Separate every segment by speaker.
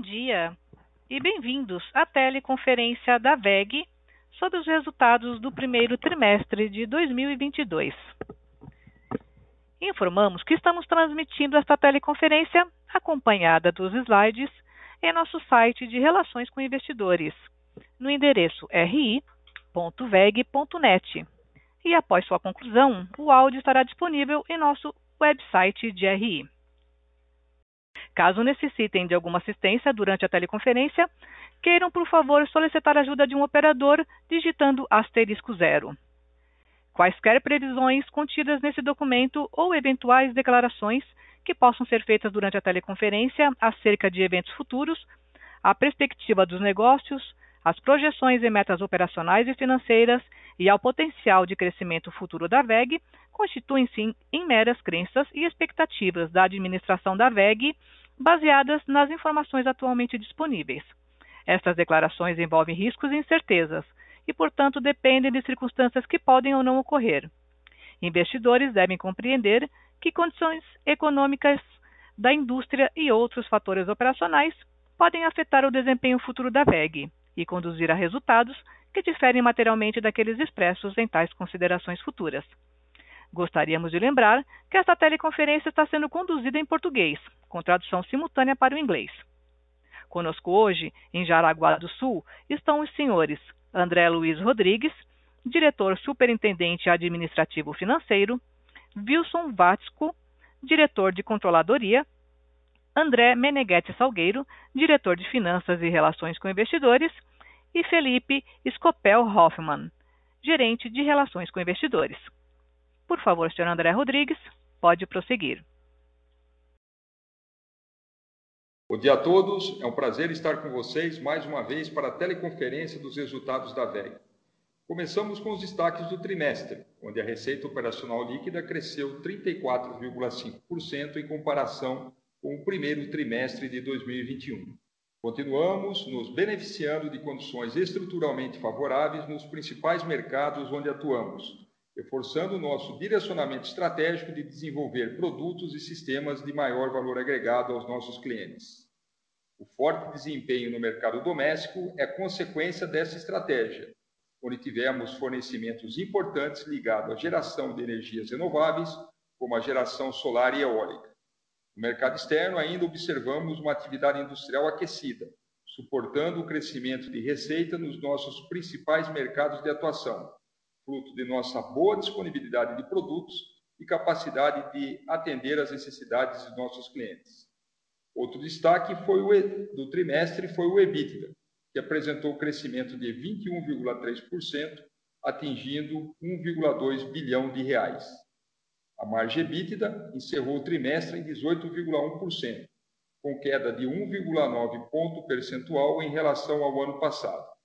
Speaker 1: Bom dia e bem-vindos à teleconferência da WEG sobre os resultados do primeiro trimestre de 2022. Informamos que estamos transmitindo esta teleconferência acompanhada dos slides em nosso site de Relações com Investidores, no endereço ri.veg.net. E após sua conclusão, o áudio estará disponível em nosso website de RI. Caso necessitem de alguma assistência durante a teleconferência, queiram, por favor, solicitar ajuda de um operador digitando asterisco zero. Quaisquer previsões contidas nesse documento ou eventuais declarações que possam ser feitas durante a teleconferência acerca de eventos futuros, a perspectiva dos negócios, as projeções e metas operacionais e financeiras e ao potencial de crescimento futuro da VEG constituem-se em meras crenças e expectativas da administração da VEG baseadas nas informações atualmente disponíveis. Estas declarações envolvem riscos e incertezas e, portanto, dependem de circunstâncias que podem ou não ocorrer. Investidores devem compreender que condições econômicas da indústria e outros fatores operacionais podem afetar o desempenho futuro da VEG e conduzir a resultados que diferem materialmente daqueles expressos em tais considerações futuras. Gostaríamos de lembrar que esta teleconferência está sendo conduzida em português, com tradução simultânea para o inglês. Conosco hoje, em Jaraguá do Sul, estão os senhores André Luiz Rodrigues, diretor superintendente administrativo financeiro, Wilson Vatsco, diretor de controladoria, André Meneghetti Salgueiro, diretor de finanças e relações com investidores, e Felipe Scopel Hoffmann, gerente de relações com investidores. Por favor, senhor André Rodrigues, pode prosseguir.
Speaker 2: Bom dia a todos, é um prazer estar com vocês mais uma vez para a teleconferência dos resultados da VEG. Começamos com os destaques do trimestre, onde a receita operacional líquida cresceu 34,5% em comparação com o primeiro trimestre de 2021. Continuamos nos beneficiando de condições estruturalmente favoráveis nos principais mercados onde atuamos, reforçando o nosso direcionamento estratégico de desenvolver produtos e sistemas de maior valor agregado aos nossos clientes. O forte desempenho no mercado doméstico é consequência dessa estratégia, onde tivemos fornecimentos importantes ligados à geração de energias renováveis, como a geração solar e eólica. No mercado externo, ainda observamos uma atividade industrial aquecida, suportando o crescimento de receita nos nossos principais mercados de atuação, fruto de nossa boa disponibilidade de produtos e capacidade de atender às necessidades de nossos clientes. Outro destaque foi o, do trimestre foi o EBITDA, que apresentou crescimento de 21,3%, atingindo 1,2 bilhão de reais. A margem EBITDA encerrou o trimestre em 18,1%, com queda de 1,9 ponto percentual em relação ao ano passado.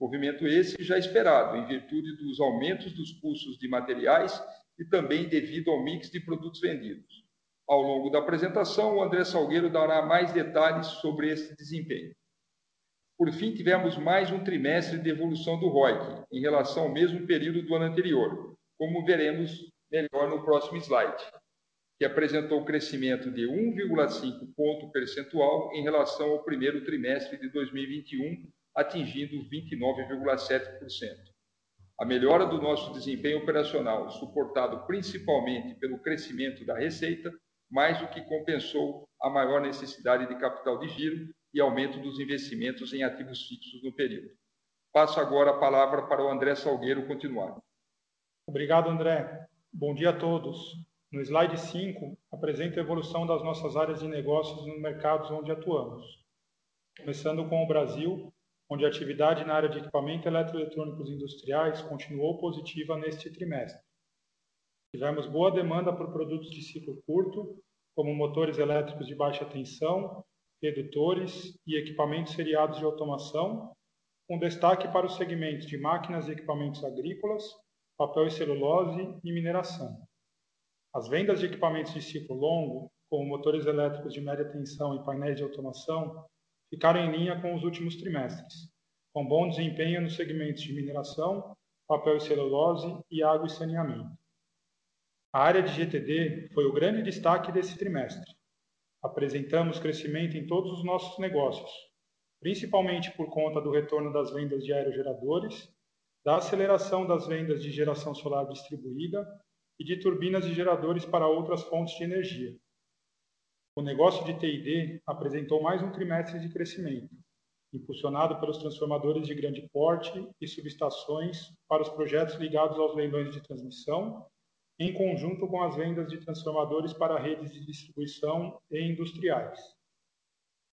Speaker 2: Movimento esse já esperado, em virtude dos aumentos dos custos de materiais e também devido ao mix de produtos vendidos. Ao longo da apresentação, o André Salgueiro dará mais detalhes sobre esse desempenho. Por fim, tivemos mais um trimestre de evolução do ROIC em relação ao mesmo período do ano anterior, como veremos melhor no próximo slide, que apresentou crescimento de 1,5 ponto percentual em relação ao primeiro trimestre de 2021, atingindo 29,7%. A melhora do nosso desempenho operacional, suportado principalmente pelo crescimento da receita, mais do que compensou a maior necessidade de capital de giro e aumento dos investimentos em ativos fixos no período. Passo agora a palavra para o André Salgueiro continuar.
Speaker 3: Obrigado, André. Bom dia a todos. No slide 5, apresento a evolução das nossas áreas de negócios nos mercados onde atuamos. Começando com o Brasil, onde a atividade na área de equipamento eletroeletrônicos industriais continuou positiva neste trimestre. Tivemos boa demanda por produtos de ciclo curto, como motores elétricos de baixa tensão, redutores e equipamentos seriados de automação, com destaque para os segmentos de máquinas e equipamentos agrícolas, papel e celulose e mineração. As vendas de equipamentos de ciclo longo, como motores elétricos de média tensão e painéis de automação, ficaram em linha com os últimos trimestres, com bom desempenho nos segmentos de mineração, papel e celulose e água e saneamento. A área de GTD foi o grande destaque desse trimestre. apresentamos crescimento em todos os nossos negócios, principalmente por conta do retorno das vendas de aerogeradores, da aceleração das vendas de geração solar distribuída e de turbinas e geradores para outras fontes de energia. O negócio de TID apresentou mais um trimestre de crescimento, impulsionado pelos transformadores de grande porte e subestações para os projetos ligados aos leilões de transmissão, em conjunto com as vendas de transformadores para redes de distribuição e industriais.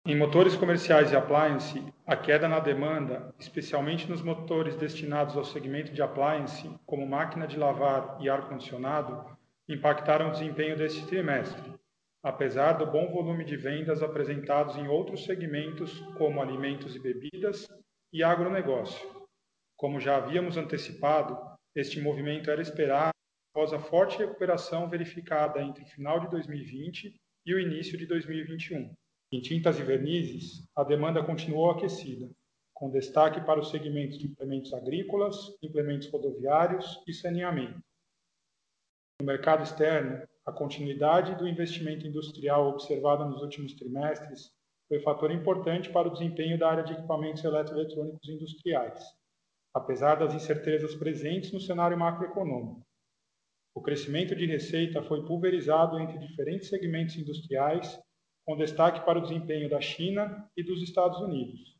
Speaker 3: Em motores comerciais e appliance, a queda na demanda, especialmente nos motores destinados ao segmento de appliance, como máquina de lavar e ar-condicionado, impactaram o desempenho deste trimestre, apesar do bom volume de vendas apresentados em outros segmentos, como alimentos e bebidas e agronegócio. Como já havíamos antecipado, este movimento era esperado após a forte recuperação verificada entre o final de 2020 e o início de 2021. Em tintas e vernizes, a demanda continuou aquecida, com destaque para os segmentos de implementos agrícolas, implementos rodoviários e saneamento. No mercado externo, a continuidade do investimento industrial observada nos últimos trimestres foi fator importante para o desempenho da área de equipamentos eletroeletrônicos industriais, apesar das incertezas presentes no cenário macroeconômico. O crescimento de receita foi pulverizado entre diferentes segmentos industriais com destaque para o desempenho da China e dos Estados Unidos.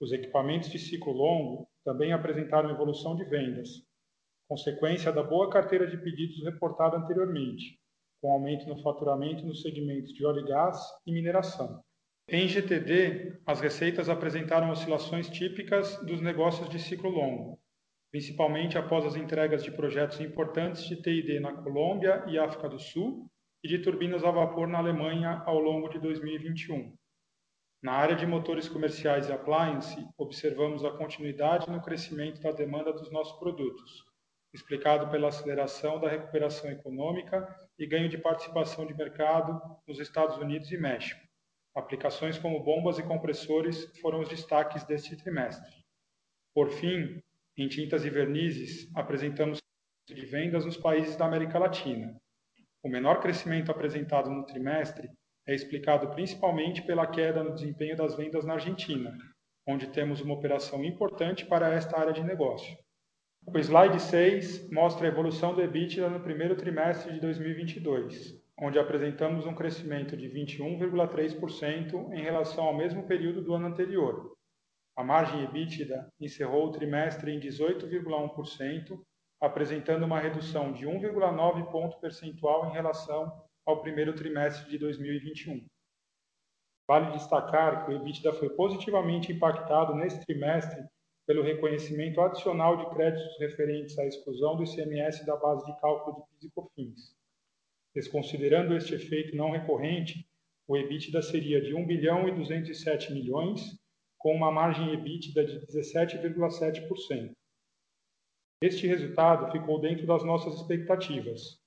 Speaker 3: Os equipamentos de ciclo longo também apresentaram evolução de vendas, consequência da boa carteira de pedidos reportada anteriormente, com aumento no faturamento nos segmentos de óleo e gás e mineração. Em GTD, as receitas apresentaram oscilações típicas dos negócios de ciclo longo, principalmente após as entregas de projetos importantes de TID na Colômbia e África do Sul e de turbinas a vapor na Alemanha ao longo de 2021. Na área de motores comerciais e appliance, observamos a continuidade no crescimento da demanda dos nossos produtos, explicado pela aceleração da recuperação econômica e ganho de participação de mercado nos Estados Unidos e México. Aplicações como bombas e compressores foram os destaques deste trimestre. Por fim, em tintas e vernizes, apresentamos de vendas nos países da América Latina, o menor crescimento apresentado no trimestre é explicado principalmente pela queda no desempenho das vendas na Argentina, onde temos uma operação importante para esta área de negócio. O slide 6 mostra a evolução do EBITDA no primeiro trimestre de 2022, onde apresentamos um crescimento de 21,3% em relação ao mesmo período do ano anterior. A margem EBITDA encerrou o trimestre em 18,1%, apresentando uma redução de 1,9 ponto percentual em relação ao primeiro trimestre de 2021. Vale destacar que o EBITDA foi positivamente impactado neste trimestre pelo reconhecimento adicional de créditos referentes à exclusão do ICMS da base de cálculo de PIS e COFINS. Desconsiderando este efeito não recorrente, o EBITDA seria de 1 bilhão e 207 milhões, com uma margem EBITDA de 17,7%. Este resultado ficou dentro das nossas expectativas.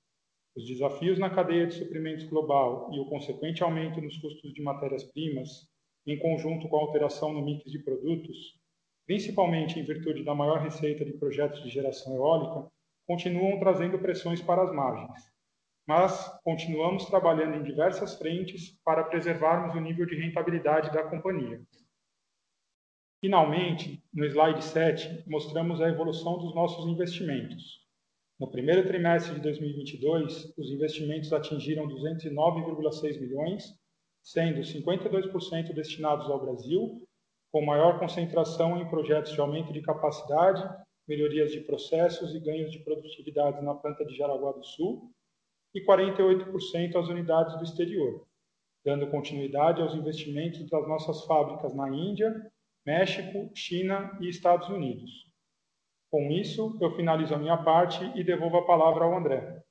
Speaker 3: Os desafios na cadeia de suprimentos global e o consequente aumento nos custos de matérias-primas, em conjunto com a alteração no mix de produtos, principalmente em virtude da maior receita de projetos de geração eólica, continuam trazendo pressões para as margens. Mas continuamos trabalhando em diversas frentes para preservarmos o nível de rentabilidade da companhia. Finalmente, no slide 7, mostramos a evolução dos nossos investimentos. No primeiro trimestre de 2022, os investimentos atingiram 209,6 milhões, sendo 52% destinados ao Brasil, com maior concentração em projetos de aumento de capacidade, melhorias de processos e ganhos de produtividade na planta de Jaraguá do Sul, e 48% às unidades do exterior, dando continuidade aos investimentos das nossas fábricas na Índia, México, China e Estados Unidos. Com isso, eu finalizo a minha parte e devolvo a palavra ao André.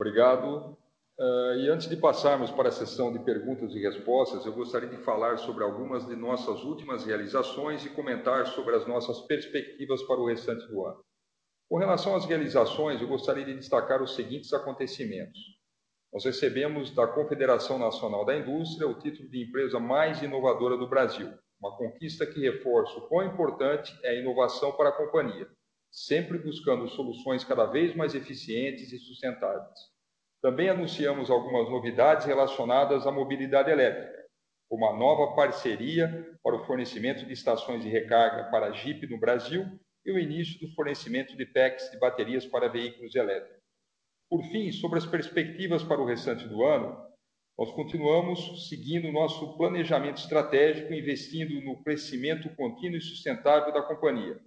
Speaker 2: Obrigado. Uh, e antes de passarmos para a sessão de perguntas e respostas, eu gostaria de falar sobre algumas de nossas últimas realizações e comentar sobre as nossas perspectivas para o restante do ano. Com relação às realizações, eu gostaria de destacar os seguintes acontecimentos. Nós recebemos da Confederação Nacional da Indústria o título de empresa mais inovadora do Brasil, uma conquista que reforça o quão importante é a inovação para a companhia, sempre buscando soluções cada vez mais eficientes e sustentáveis. Também anunciamos algumas novidades relacionadas à mobilidade elétrica, como a nova parceria para o fornecimento de estações de recarga para Jeep no Brasil e o início do fornecimento de packs de baterias para veículos elétricos. Por fim, sobre as perspectivas para o restante do ano, nós continuamos seguindo nosso planejamento estratégico, investindo no crescimento contínuo e sustentável da companhia,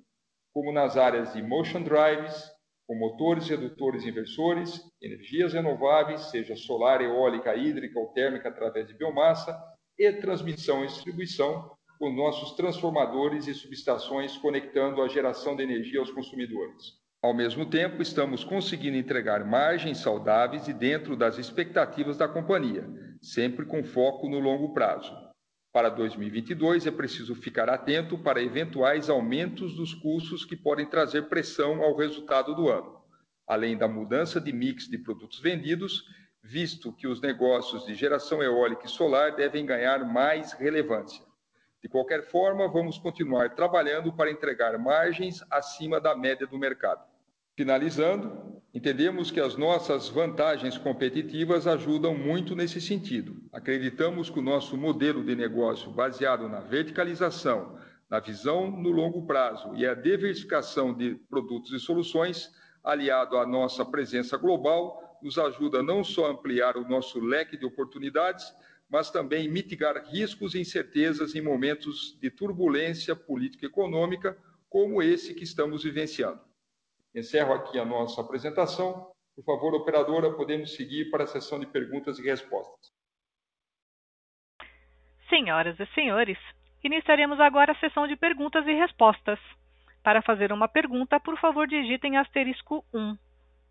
Speaker 2: como nas áreas de motion drives, com motores redutores inversores, energias renováveis, seja solar, eólica, hídrica ou térmica através de biomassa, e transmissão e distribuição, com nossos transformadores e subestações conectando a geração de energia aos consumidores. Ao mesmo tempo, estamos conseguindo entregar margens saudáveis e dentro das expectativas da companhia, sempre com foco no longo prazo. Para 2022, é preciso ficar atento para eventuais aumentos dos custos que podem trazer pressão ao resultado do ano, além da mudança de mix de produtos vendidos, visto que os negócios de geração eólica e solar devem ganhar mais relevância. De qualquer forma, vamos continuar trabalhando para entregar margens acima da média do mercado. Finalizando, entendemos que as nossas vantagens competitivas ajudam muito nesse sentido. Acreditamos que o nosso modelo de negócio baseado na verticalização, na visão no longo prazo e a diversificação de produtos e soluções, aliado à nossa presença global, nos ajuda não só a ampliar o nosso leque de oportunidades, mas também mitigar riscos e incertezas em momentos de turbulência política e econômica, como esse que estamos vivenciando. Encerro aqui a nossa apresentação. Por favor, operadora, podemos seguir para a sessão de perguntas e respostas.
Speaker 1: Senhoras e senhores, iniciaremos agora a sessão de perguntas e respostas. Para fazer uma pergunta, por favor, digitem asterisco 1.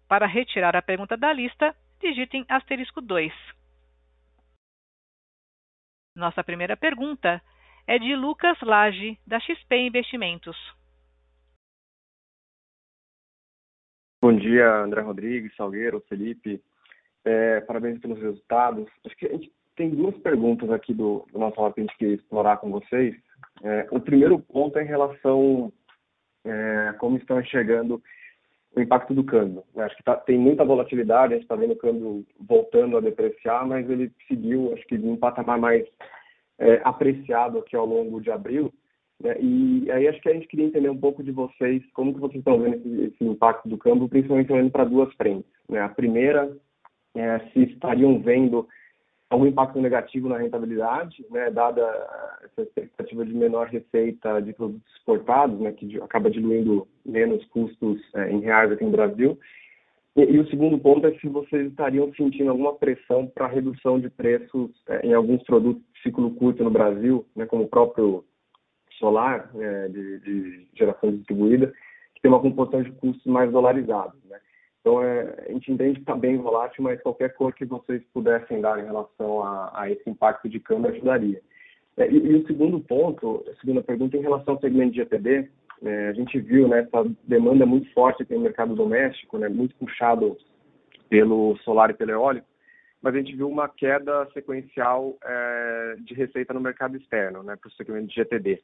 Speaker 1: Para retirar a pergunta da lista, digitem asterisco 2. Nossa primeira pergunta é de Lucas Lage, da XP Investimentos.
Speaker 4: Bom dia, André Rodrigues, Salgueiro, Felipe. É, parabéns pelos resultados. Acho que a gente tem duas perguntas aqui do, do nosso lado que a gente quer explorar com vocês. É, o primeiro ponto é em relação é, como estão enxergando o impacto do câmbio. Acho que tá, tem muita volatilidade, a gente está vendo o câmbio voltando a depreciar, mas ele seguiu, acho que, um patamar mais é, apreciado aqui ao longo de abril. Né? E aí acho que a gente queria entender um pouco de vocês, como que vocês estão vendo esse, esse impacto do câmbio, principalmente olhando para duas frentes. Né? A primeira é se estariam vendo algum impacto negativo na rentabilidade, né, dada essa expectativa de menor receita de produtos exportados, né, que acaba diluindo menos custos é, em reais aqui no Brasil. E, e, o segundo ponto é se vocês estariam sentindo alguma pressão para redução de preços é, em alguns produtos de ciclo curto no Brasil, né, como o próprio solar é, de, de, geração distribuída, que tem uma composição de custos mais dolarizados. Né? Então, é, a gente entende que está bem volátil, mas qualquer cor que vocês pudessem dar em relação a, a esse impacto de câmbio ajudaria. É, e, e, o segundo ponto, a segunda pergunta, em relação ao segmento de GTD, é, a gente viu né, essa demanda muito forte aqui no mercado doméstico, né, muito puxado pelo solar e pelo eólico, mas a gente viu uma queda sequencial é, de receita no mercado externo, né, para o segmento de GTD.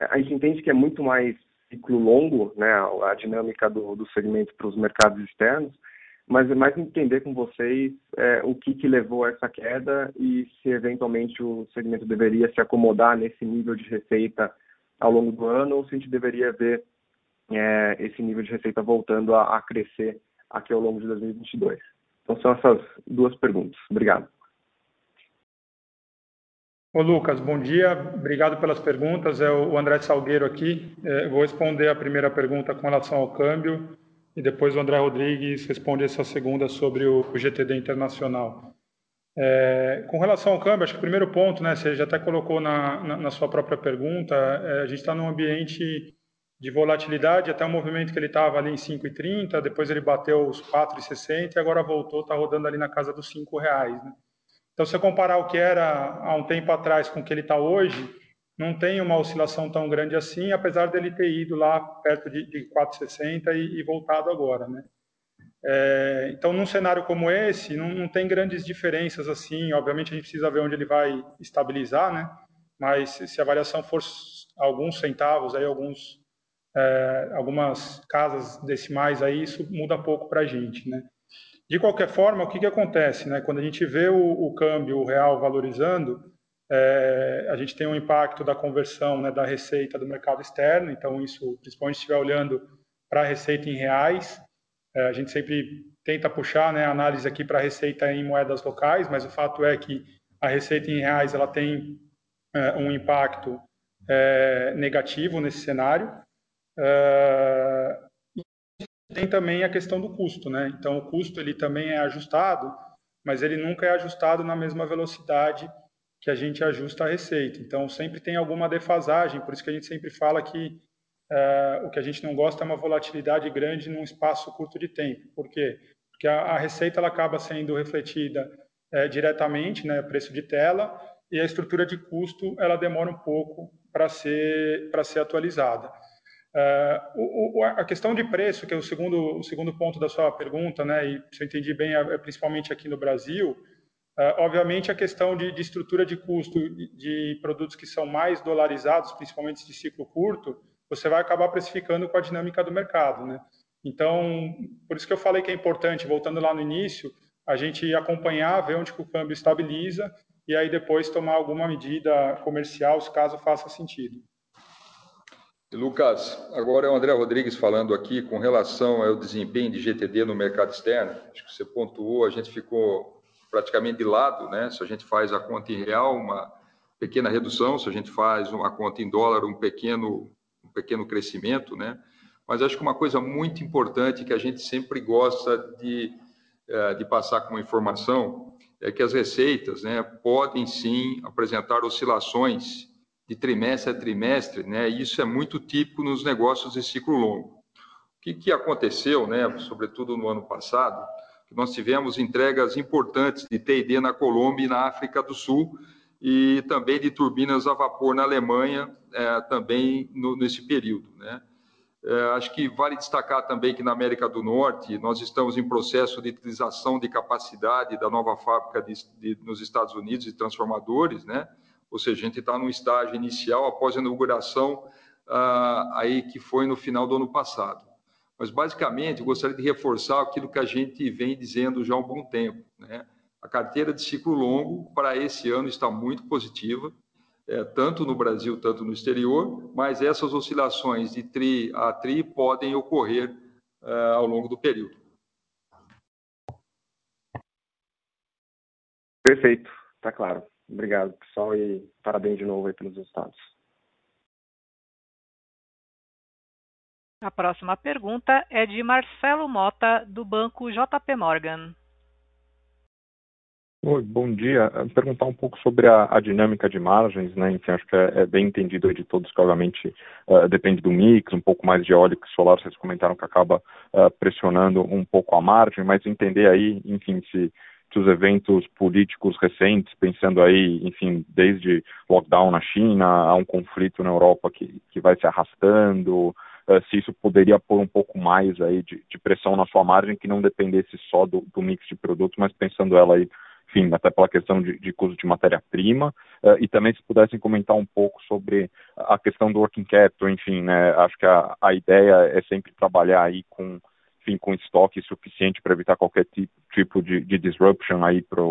Speaker 4: A gente entende que é muito mais ciclo longo, né, a dinâmica do, do segmento para os mercados externos, mas é mais entender com vocês é, o que, que levou a essa queda e se eventualmente o segmento deveria se acomodar nesse nível de receita ao longo do ano ou se a gente deveria ver é, esse nível de receita voltando a, a crescer aqui ao longo de 2022. Então são essas duas perguntas. Obrigado.
Speaker 3: Ô Lucas, bom dia, obrigado pelas perguntas. É o André Salgueiro aqui. É, vou responder a primeira pergunta com relação ao câmbio e depois o André Rodrigues responde essa segunda sobre o, GTD internacional. É, com relação ao câmbio, acho que o primeiro ponto, né, você já até colocou na, na, na sua própria pergunta, é, a gente está num ambiente de volatilidade, até o movimento que ele estava ali em 5,30, depois ele bateu os 4,60 e agora voltou, está rodando ali na casa dos 5 reais. Né? Então, se você comparar o que era há um tempo atrás com o que ele está hoje, não tem uma oscilação tão grande assim, apesar dele ter ido lá perto de, de 4,60 e, e, voltado agora, né? É, então, num cenário como esse, não, não, tem grandes diferenças assim. Obviamente, a gente precisa ver onde ele vai estabilizar, né? Mas se a variação for alguns centavos, aí alguns, é, algumas casas decimais, aí isso muda pouco para a gente, né? De qualquer forma, o que, que acontece? Né? Quando a gente vê o, o câmbio real valorizando, é, a gente tem um impacto da conversão né, da receita do mercado externo, então isso, principalmente se estiver olhando para a receita em reais, é, a gente sempre tenta puxar né, a análise aqui para a receita em moedas locais, mas o fato é que a receita em reais ela tem é, um impacto é, negativo nesse cenário. Tem também a questão do custo, né? Então o custo ele também é ajustado, mas ele nunca é ajustado na mesma velocidade que a gente ajusta a receita. Então sempre tem alguma defasagem, por isso que a gente sempre fala que é, o que a gente não gosta é uma volatilidade grande num espaço curto de tempo. Por quê? Porque a, a receita ela acaba sendo refletida é, diretamente, né, preço de tela, e a estrutura de custo ela demora um pouco para ser ser atualizada. É, o, a questão de preço, que é o segundo o segundo ponto da sua pergunta, né, e se eu entendi bem, é, principalmente aqui no Brasil, é, obviamente a questão de, de, estrutura de custo de produtos que são mais dolarizados, principalmente de ciclo curto, você vai acabar precificando com a dinâmica do mercado, né? Então, por isso que eu falei que é importante, voltando lá no início, a gente acompanhar, ver onde o câmbio estabiliza e aí depois tomar alguma medida comercial, se caso faça sentido.
Speaker 2: Lucas, agora é o André Rodrigues falando aqui com relação ao desempenho de GTD no mercado externo. Acho que você pontuou, a gente ficou praticamente de lado, né? Se a gente faz a conta em real, uma pequena redução, se a gente faz uma conta em dólar, um pequeno, um pequeno crescimento, né? Mas acho que uma coisa muito importante que a gente sempre gosta de, eh, de passar como informação é que as receitas né, podem sim apresentar oscilações de trimestre a trimestre, né? Isso é muito típico nos negócios de ciclo longo. O que, que aconteceu, né, sobretudo no ano passado, que nós tivemos entregas importantes de T&D na Colômbia e na África do Sul e também de turbinas a vapor na Alemanha, é, também no, nesse período, né? É, acho que vale destacar também que na América do Norte nós estamos em processo de utilização de capacidade da nova fábrica de, de, nos Estados Unidos de transformadores, né? Ou seja, a gente está no estágio inicial após a inauguração ah, aí que foi no final do ano passado. Mas basicamente eu gostaria de reforçar aquilo que a gente vem dizendo já há um bom tempo, né? A carteira de ciclo longo para esse ano está muito positiva é, tanto no Brasil, tanto no exterior, mas essas oscilações de TRI a TRI podem ocorrer é, ao longo do período.
Speaker 4: Perfeito, está claro. Obrigado, pessoal, e parabéns de novo aí pelos resultados.
Speaker 1: A próxima pergunta é de Marcelo Mota, do Banco JP Morgan.
Speaker 5: Oi, bom dia. Perguntar um pouco sobre a, a dinâmica de margens, né? Enfim, acho que é, é bem entendido de todos que, obviamente, uh, depende do mix, um pouco mais de eólico e solar, vocês comentaram que acaba uh, pressionando um pouco a margem, mas entender aí, enfim, se, os eventos políticos recentes, pensando aí, enfim, desde lockdown na China, a um conflito na Europa que, que vai se arrastando, uh, se isso poderia pôr um pouco mais aí de, de, pressão na sua margem, que não dependesse só do, do mix de produtos, mas pensando ela aí enfim, até pela questão de, de custo de matéria-prima, uh, e também se pudessem comentar um pouco sobre a questão do working capital, enfim, né, acho que a, a ideia é sempre trabalhar aí com, enfim, com estoque suficiente para evitar qualquer tipo, de, de disruption aí para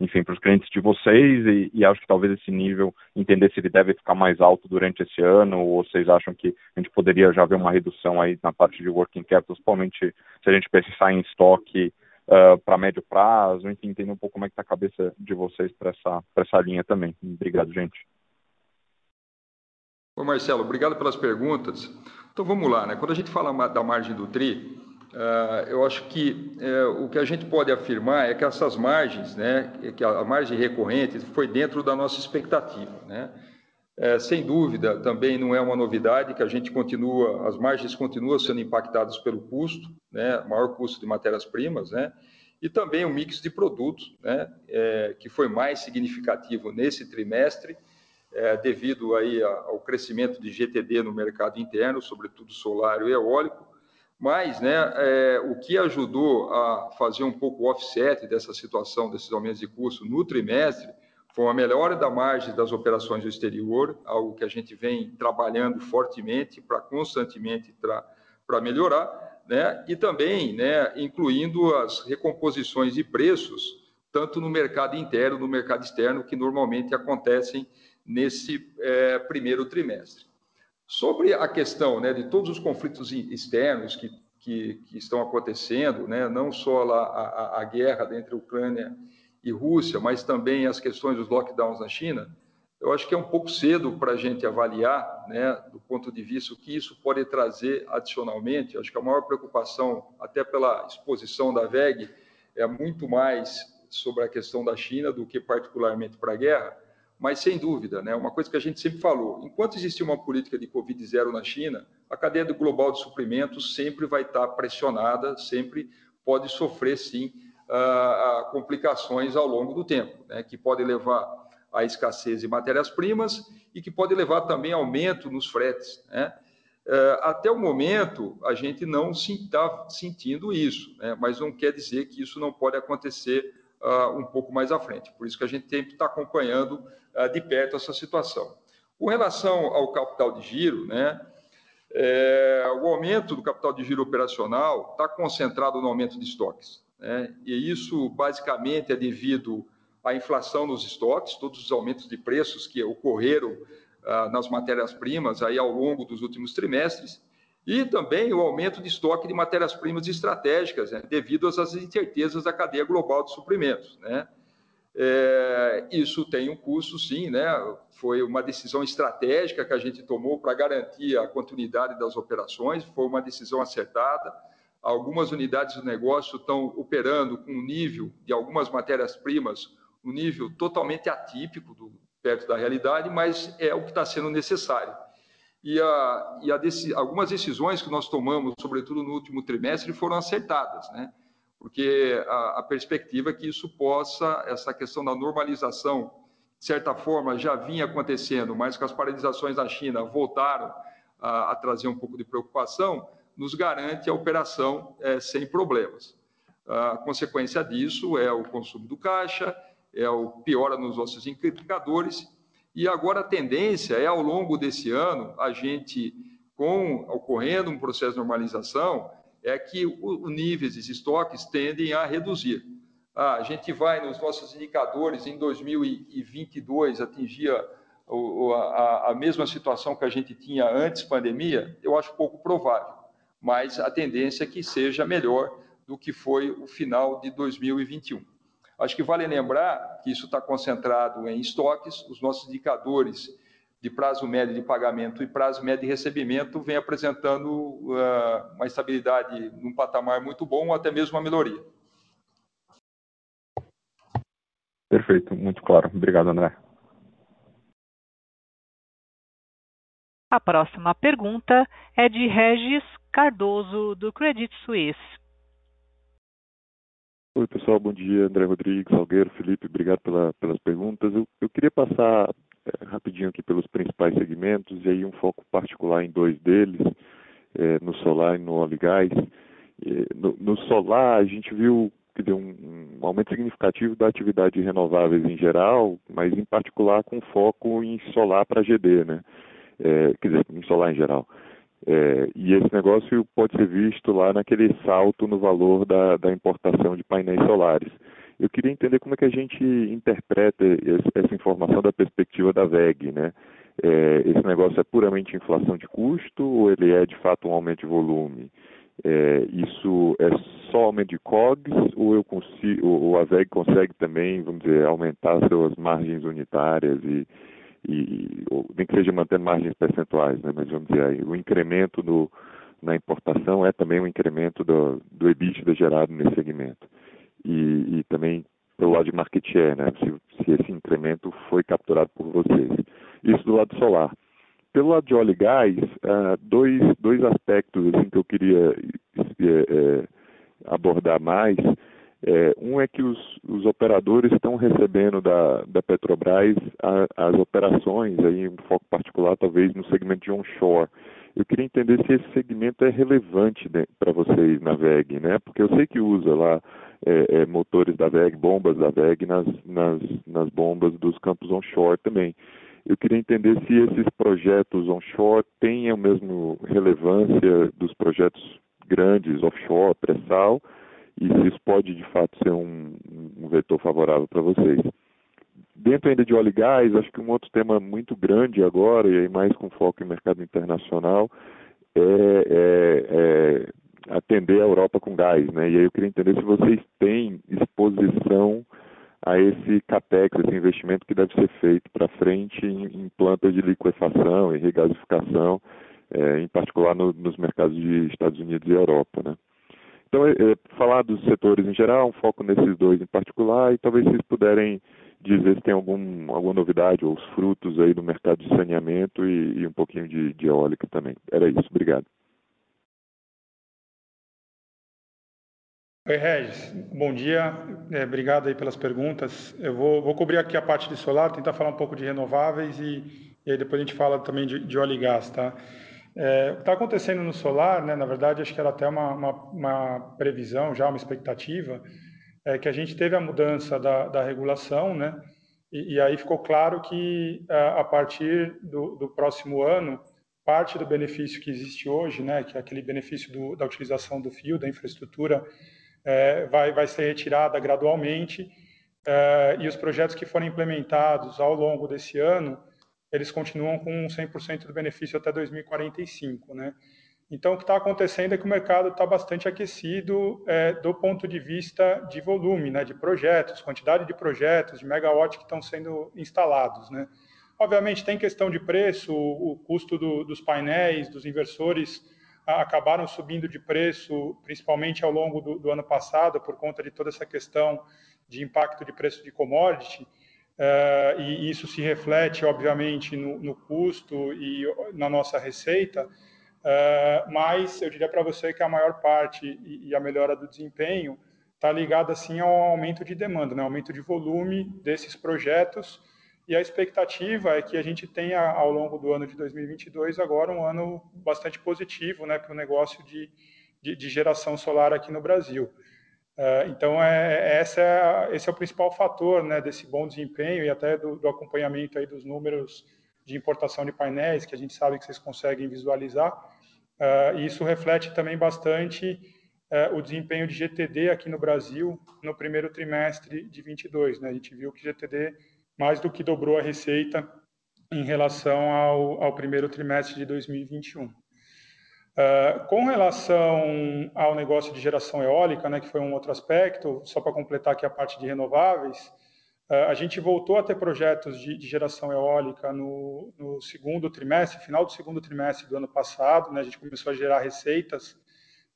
Speaker 5: enfim, para os clientes de vocês e, e, acho que talvez esse nível, entender se ele deve ficar mais alto durante esse ano ou vocês acham que a gente poderia já ver uma redução aí na parte de working capital, principalmente se a gente pensar em estoque uh, para médio prazo, enfim, entender um pouco como é que está a cabeça de vocês para essa, essa linha também. Obrigado, gente.
Speaker 2: Ô Marcelo, obrigado pelas perguntas. Então vamos lá, né? Quando a gente fala da margem do TRI, eu acho que uh, o que a gente pode afirmar é que essas margens, né, que a margem recorrente foi dentro da nossa expectativa, né? É, sem dúvida, também não é uma novidade que a gente continua, as margens continuam sendo impactadas pelo custo, né, maior custo de matérias-primas, né, e também o mix de produtos, né, é, que foi mais significativo nesse trimestre, é, devido aí ao crescimento de GTD no mercado interno, sobretudo solar e eólico, mas né, é, o que ajudou a fazer um pouco o offset dessa situação, desses aumentos de custo no trimestre, foi uma melhora da margem das operações do exterior, algo que a gente vem trabalhando fortemente para constantemente para melhorar, né, e também né, incluindo as recomposições de preços, tanto no mercado interno, no mercado externo, que normalmente acontecem nesse é, primeiro trimestre. Sobre a questão né, de todos os conflitos externos que, que, que estão acontecendo, né, não só a, a, a guerra entre Ucrânia e Rússia, mas também as questões dos lockdowns na China, eu acho que é um pouco cedo para a gente avaliar, né, do ponto de vista o que isso pode trazer adicionalmente. Acho que a maior preocupação, até pela exposição da VEG, é muito mais sobre a questão da China do que particularmente para a guerra. Mas, sem dúvida, né, uma coisa que a gente sempre falou: enquanto existir uma política de Covid zero na China, a cadeia global de suprimentos sempre vai estar pressionada, sempre pode sofrer, sim, uh, complicações ao longo do tempo, né, que pode levar a escassez de matérias-primas e que pode levar também aumento nos fretes. Né? É, até o momento, a gente não está sentindo isso, né? mas não quer dizer que isso não pode acontecer uh, um pouco mais à frente. Por isso que a gente tem que estar acompanhando uh, de perto essa situação. Com relação ao capital de giro, né, é, o aumento do capital de giro operacional está concentrado no aumento de estoques. Né? E isso, basicamente, é devido a inflação nos estoques, todos os aumentos de preços que ocorreram ah, nas matérias-primas aí ao longo dos últimos trimestres, e também o aumento de estoque de matérias-primas estratégicas, né, devido às incertezas da cadeia global de suprimentos. Né? É, isso tem um custo, sim, né? foi uma decisão estratégica que a gente tomou para garantir a continuidade das operações, foi uma decisão acertada. Algumas unidades do negócio estão operando com um nível de algumas matérias-primas um nível totalmente atípico do, perto da realidade, mas é o que está sendo necessário. E, a, e a deci, algumas decisões que nós tomamos, sobretudo no último trimestre, foram acertadas, né? porque a, a perspectiva é que isso possa, essa questão da normalização, de certa forma, já vinha acontecendo, mas que as paralisações na China voltaram a, a trazer um pouco de preocupação, nos garante a operação é, sem problemas. A consequência disso é o consumo do caixa, é o piora nos nossos indicadores. E agora a tendência é, ao longo desse ano, a gente, com ocorrendo um processo de normalização, é que os níveis de estoques tendem a reduzir. Ah, a gente vai nos nossos indicadores em 2022 atingir a, a, a mesma situação que a gente tinha antes pandemia, eu acho pouco provável, mas a tendência é que seja melhor do que foi o final de 2021. Acho que vale lembrar que isso está concentrado em estoques, os nossos indicadores de prazo médio de pagamento e prazo médio de recebimento vem apresentando uh, uma estabilidade num patamar muito bom ou até mesmo uma melhoria.
Speaker 5: Perfeito, muito claro. Obrigado, André.
Speaker 1: A próxima pergunta é de Regis Cardoso, do Credit Suisse.
Speaker 6: Oi, pessoal, bom dia. André Rodrigues, Salgueiro, Felipe, obrigado pela, pelas perguntas. Eu, eu queria passar é, rapidinho aqui pelos principais segmentos e aí um foco particular em dois deles, é, no solar e no óleo e gás. No, no, solar, a gente viu que deu um, um, aumento significativo da atividade de renováveis em geral, mas em particular com foco em solar para GD, né? É, quer dizer, em solar em geral. É, e esse negócio pode ser visto lá naquele salto no valor da, da importação de painéis solares. Eu queria entender como é que a gente interpreta essa informação da perspectiva da VEG, né? É, esse negócio é puramente inflação de custo ou ele é de fato um aumento de volume? É, isso é só aumento de COGS ou, eu consigo, ou a VEG consegue também, vamos dizer, aumentar suas margens unitárias e, e ou, nem que seja mantendo margens percentuais, né, mas vamos dizer aí, o incremento do, na importação é também um incremento do, do EBITDA gerado nesse segmento. E, e também pelo lado de market share, né, se, se esse incremento foi capturado por vocês. Isso do lado solar. Pelo lado de óleo e gás, uh, dois, dois aspectos assim, que eu queria é, é, abordar mais. É, um é que os, os operadores estão recebendo da, da Petrobras a, as operações, aí um foco particular talvez no segmento de onshore. Eu queria entender se esse segmento é relevante para vocês na VEG, né? Porque eu sei que usa lá é, é, motores da VEG, bombas da VEG nas, nas, nas bombas dos campos onshore também. Eu queria entender se esses projetos onshore têm a mesma relevância dos projetos grandes offshore, pré-sal, e se isso pode de fato ser um, um vetor favorável para vocês. Dentro ainda de óleo e gás, acho que um outro tema muito grande agora, e aí mais com foco em mercado internacional, é, é, é atender a Europa com gás. Né? E aí eu queria entender se vocês têm exposição a esse capex, esse investimento que deve ser feito para frente em, em, plantas de liquefação e regasificação, é, em particular no, nos mercados de Estados Unidos e Europa. Né? Então, é, é, falar dos setores em geral, um foco nesses dois em particular, e talvez vocês puderem dizer se tem algum, alguma novidade ou os frutos aí do mercado de saneamento e, e um pouquinho de, de eólica também. Era isso, obrigado.
Speaker 3: Oi, Regis. Bom dia. É, obrigado aí pelas perguntas. Eu vou, vou, cobrir aqui a parte de solar, tentar falar um pouco de renováveis e, e aí depois a gente fala também de, de óleo e gás, tá? É, o que está acontecendo no solar, né, na verdade, acho que era até uma, uma, uma, previsão, já uma expectativa, é que a gente teve a mudança da, da regulação, né, e, e, aí ficou claro que a, a partir do, do, próximo ano, parte do benefício que existe hoje, né, que é aquele benefício do, da utilização do fio, da infraestrutura, é, vai, vai ser retirada gradualmente, é, e os projetos que forem implementados ao longo desse ano, eles continuam com 100% do benefício até 2045, né? Então, o que está acontecendo é que o mercado está bastante aquecido é, do ponto de vista de volume, né, de projetos, quantidade de projetos, de megawatt que estão sendo instalados. Né. Obviamente, tem questão de preço, o, custo do, dos painéis, dos inversores, a, acabaram subindo de preço, principalmente ao longo do, do, ano passado, por conta de toda essa questão de impacto de preço de commodity. Uh, e isso se reflete, obviamente, no, no, custo e na nossa receita, uh, mas eu diria para você que a maior parte e, e a melhora do desempenho está ligada, assim, ao aumento de demanda, né? aumento de volume desses projetos, e a expectativa é que a gente tenha, ao longo do ano de 2022, agora um ano bastante positivo né, para o negócio de, de, de geração solar aqui no Brasil. É, então, é, essa é, esse é o principal fator né, desse bom desempenho e até do, do, acompanhamento aí dos números de importação de painéis, que a gente sabe que vocês conseguem visualizar. Uh, e isso reflete também bastante uh, o desempenho de GTD aqui no Brasil no primeiro trimestre de 22. Né? A gente viu que GTD mais do que dobrou a receita em relação ao, ao primeiro trimestre de 2021. Uh, com relação ao negócio de geração eólica, né, que foi um outro aspecto, só para completar aqui a parte de renováveis, uh, a gente voltou a ter projetos de, de geração eólica no, no, segundo trimestre, final do segundo trimestre do ano passado, né, a gente começou a gerar receitas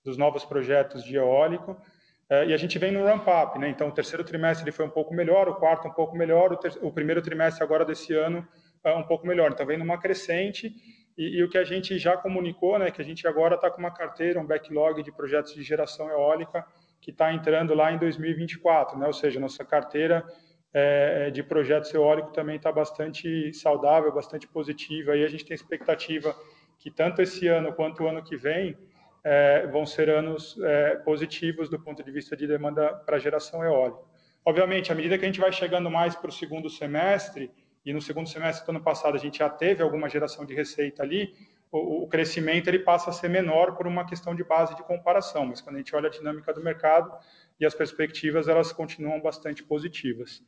Speaker 3: dos novos projetos de eólico, uh, e a gente vem no ramp-up, né, então o terceiro trimestre foi um pouco melhor, o quarto um pouco melhor, o, ter, o primeiro trimestre agora desse ano um pouco melhor, então vem numa crescente, e, e, o que a gente já comunicou, né, que a gente agora está com uma carteira, um backlog de projetos de geração eólica que está entrando lá em 2024, né, ou seja, nossa carteira é, de projetos eólicos também está bastante saudável, bastante positiva, e a gente tem expectativa que tanto esse ano quanto o ano que vem é, vão ser anos é, positivos do ponto de vista de demanda para geração eólica. Obviamente, à medida que a gente vai chegando mais para o segundo semestre, e no segundo semestre do ano passado a gente já teve alguma geração de receita ali, o, o, crescimento ele passa a ser menor por uma questão de base de comparação, mas quando a gente olha a dinâmica do mercado e as perspectivas, elas continuam bastante positivas.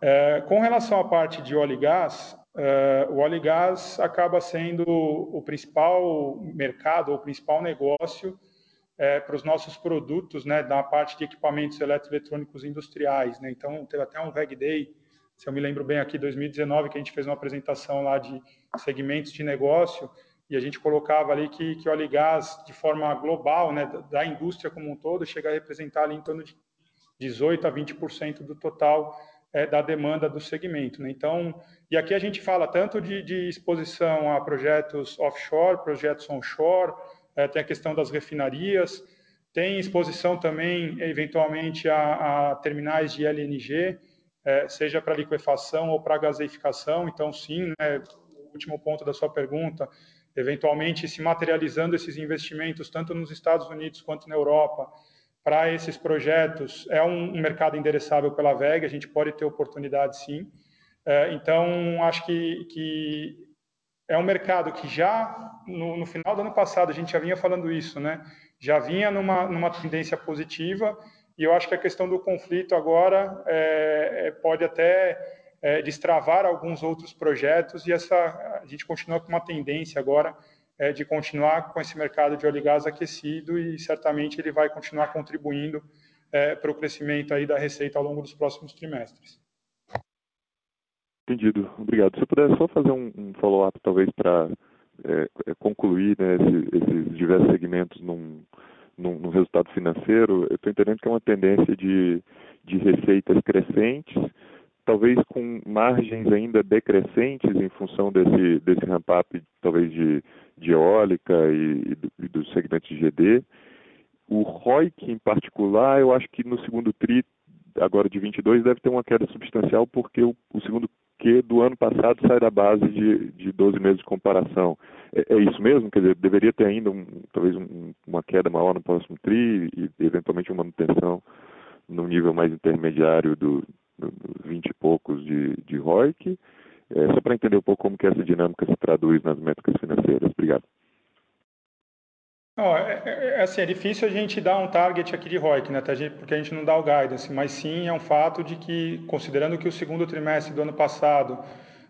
Speaker 3: É, com relação à parte de óleo e gás, é, o óleo e gás acaba sendo o principal mercado, o principal negócio é, para os nossos produtos, né, na parte de equipamentos eletroeletrônicos industriais. Né? Então, teve até um VEG Day se eu me lembro bem aqui, 2019, que a gente fez uma apresentação lá de segmentos de negócio e a gente colocava ali que, que óleo e gás, de forma global, né, da indústria como um todo, chega a representar ali em torno de 18 a 20% do total é, da demanda do segmento. Né? Então, e aqui a gente fala tanto de, de exposição a projetos offshore, projetos onshore, é, tem a questão das refinarias, tem exposição também, eventualmente, a, a terminais de LNG, é, seja para liquefação ou para gaseificação. Então, sim, né, o último ponto da sua pergunta, eventualmente se materializando esses investimentos tanto nos Estados Unidos quanto na Europa para esses projetos é um, um, mercado endereçável pela VEG, a gente pode ter oportunidade sim. É, então, acho que, que é um mercado que já no, no, final do ano passado a gente já vinha falando isso, né? Já vinha numa, numa tendência positiva e eu acho que a questão do conflito agora é, é, pode até é, destravar alguns outros projetos e essa a gente continua com uma tendência agora é, de continuar com esse mercado de óleo e gás aquecido e certamente ele vai continuar contribuindo é, para o crescimento aí da receita ao longo dos próximos trimestres.
Speaker 6: Entendido, obrigado. Se eu puder só fazer um, um follow-up, talvez, para é, é, concluir né, esses, esses, diversos segmentos num, num, num resultado financeiro, eu estou entendendo que é uma tendência de, de receitas crescentes, talvez com margens ainda decrescentes em função desse, desse ramp-up, talvez de, de eólica e, e, do, e do segmento de GD. O ROIC, em particular, eu acho que no segundo TRI, agora de 22, deve ter uma queda substancial, porque o, o segundo que do ano passado sai da base de, de 12 meses de comparação. É, é isso mesmo? Quer dizer, deveria ter ainda um, talvez um, uma queda maior no próximo TRI e eventualmente uma manutenção no nível mais intermediário do, do 20 e poucos de, de ROIC. É, só para entender um pouco como que essa dinâmica se traduz nas métricas financeiras. Obrigado.
Speaker 3: É, é, é, assim, é difícil a gente dar um target aqui de ROIC, né, porque a gente não dá o guidance, mas sim é um fato de que, considerando que o segundo trimestre do ano passado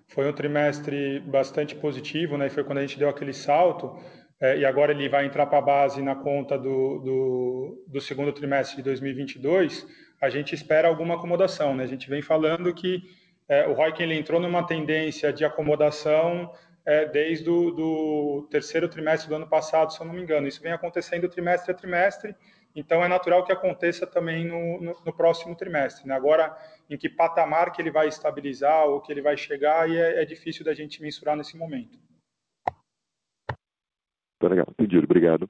Speaker 3: foi um trimestre bastante positivo, né, foi quando a gente deu aquele salto, é, e agora ele vai entrar para a base na conta do, do, do, segundo trimestre de 2022, a gente espera alguma acomodação. Né? A gente vem falando que é, o ROIC ele entrou numa tendência de acomodação é, desde o do terceiro trimestre do ano passado, se eu não me engano. Isso vem acontecendo trimestre a trimestre, então é natural que aconteça também no, no, no próximo trimestre. Né? Agora, em que patamar que ele vai estabilizar ou que ele vai chegar, e é, é difícil da gente mensurar nesse momento.
Speaker 6: Tá legal, entendido, obrigado.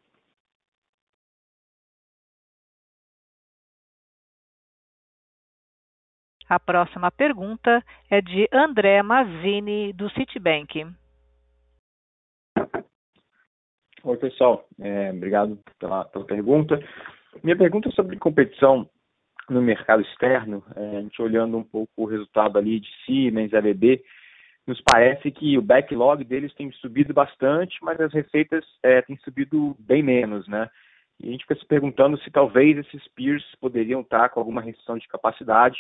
Speaker 1: A próxima pergunta é de André Mazzini, do Citibank.
Speaker 7: Oi, pessoal. É, obrigado pela, pela pergunta. Minha pergunta é sobre competição no mercado externo. É, a gente olhando um pouco o resultado ali de Siemens, ABB, nos parece que o backlog deles tem subido bastante, mas as receitas é, têm subido bem menos, né? E a gente fica se perguntando se talvez esses peers poderiam estar com alguma restrição de capacidade,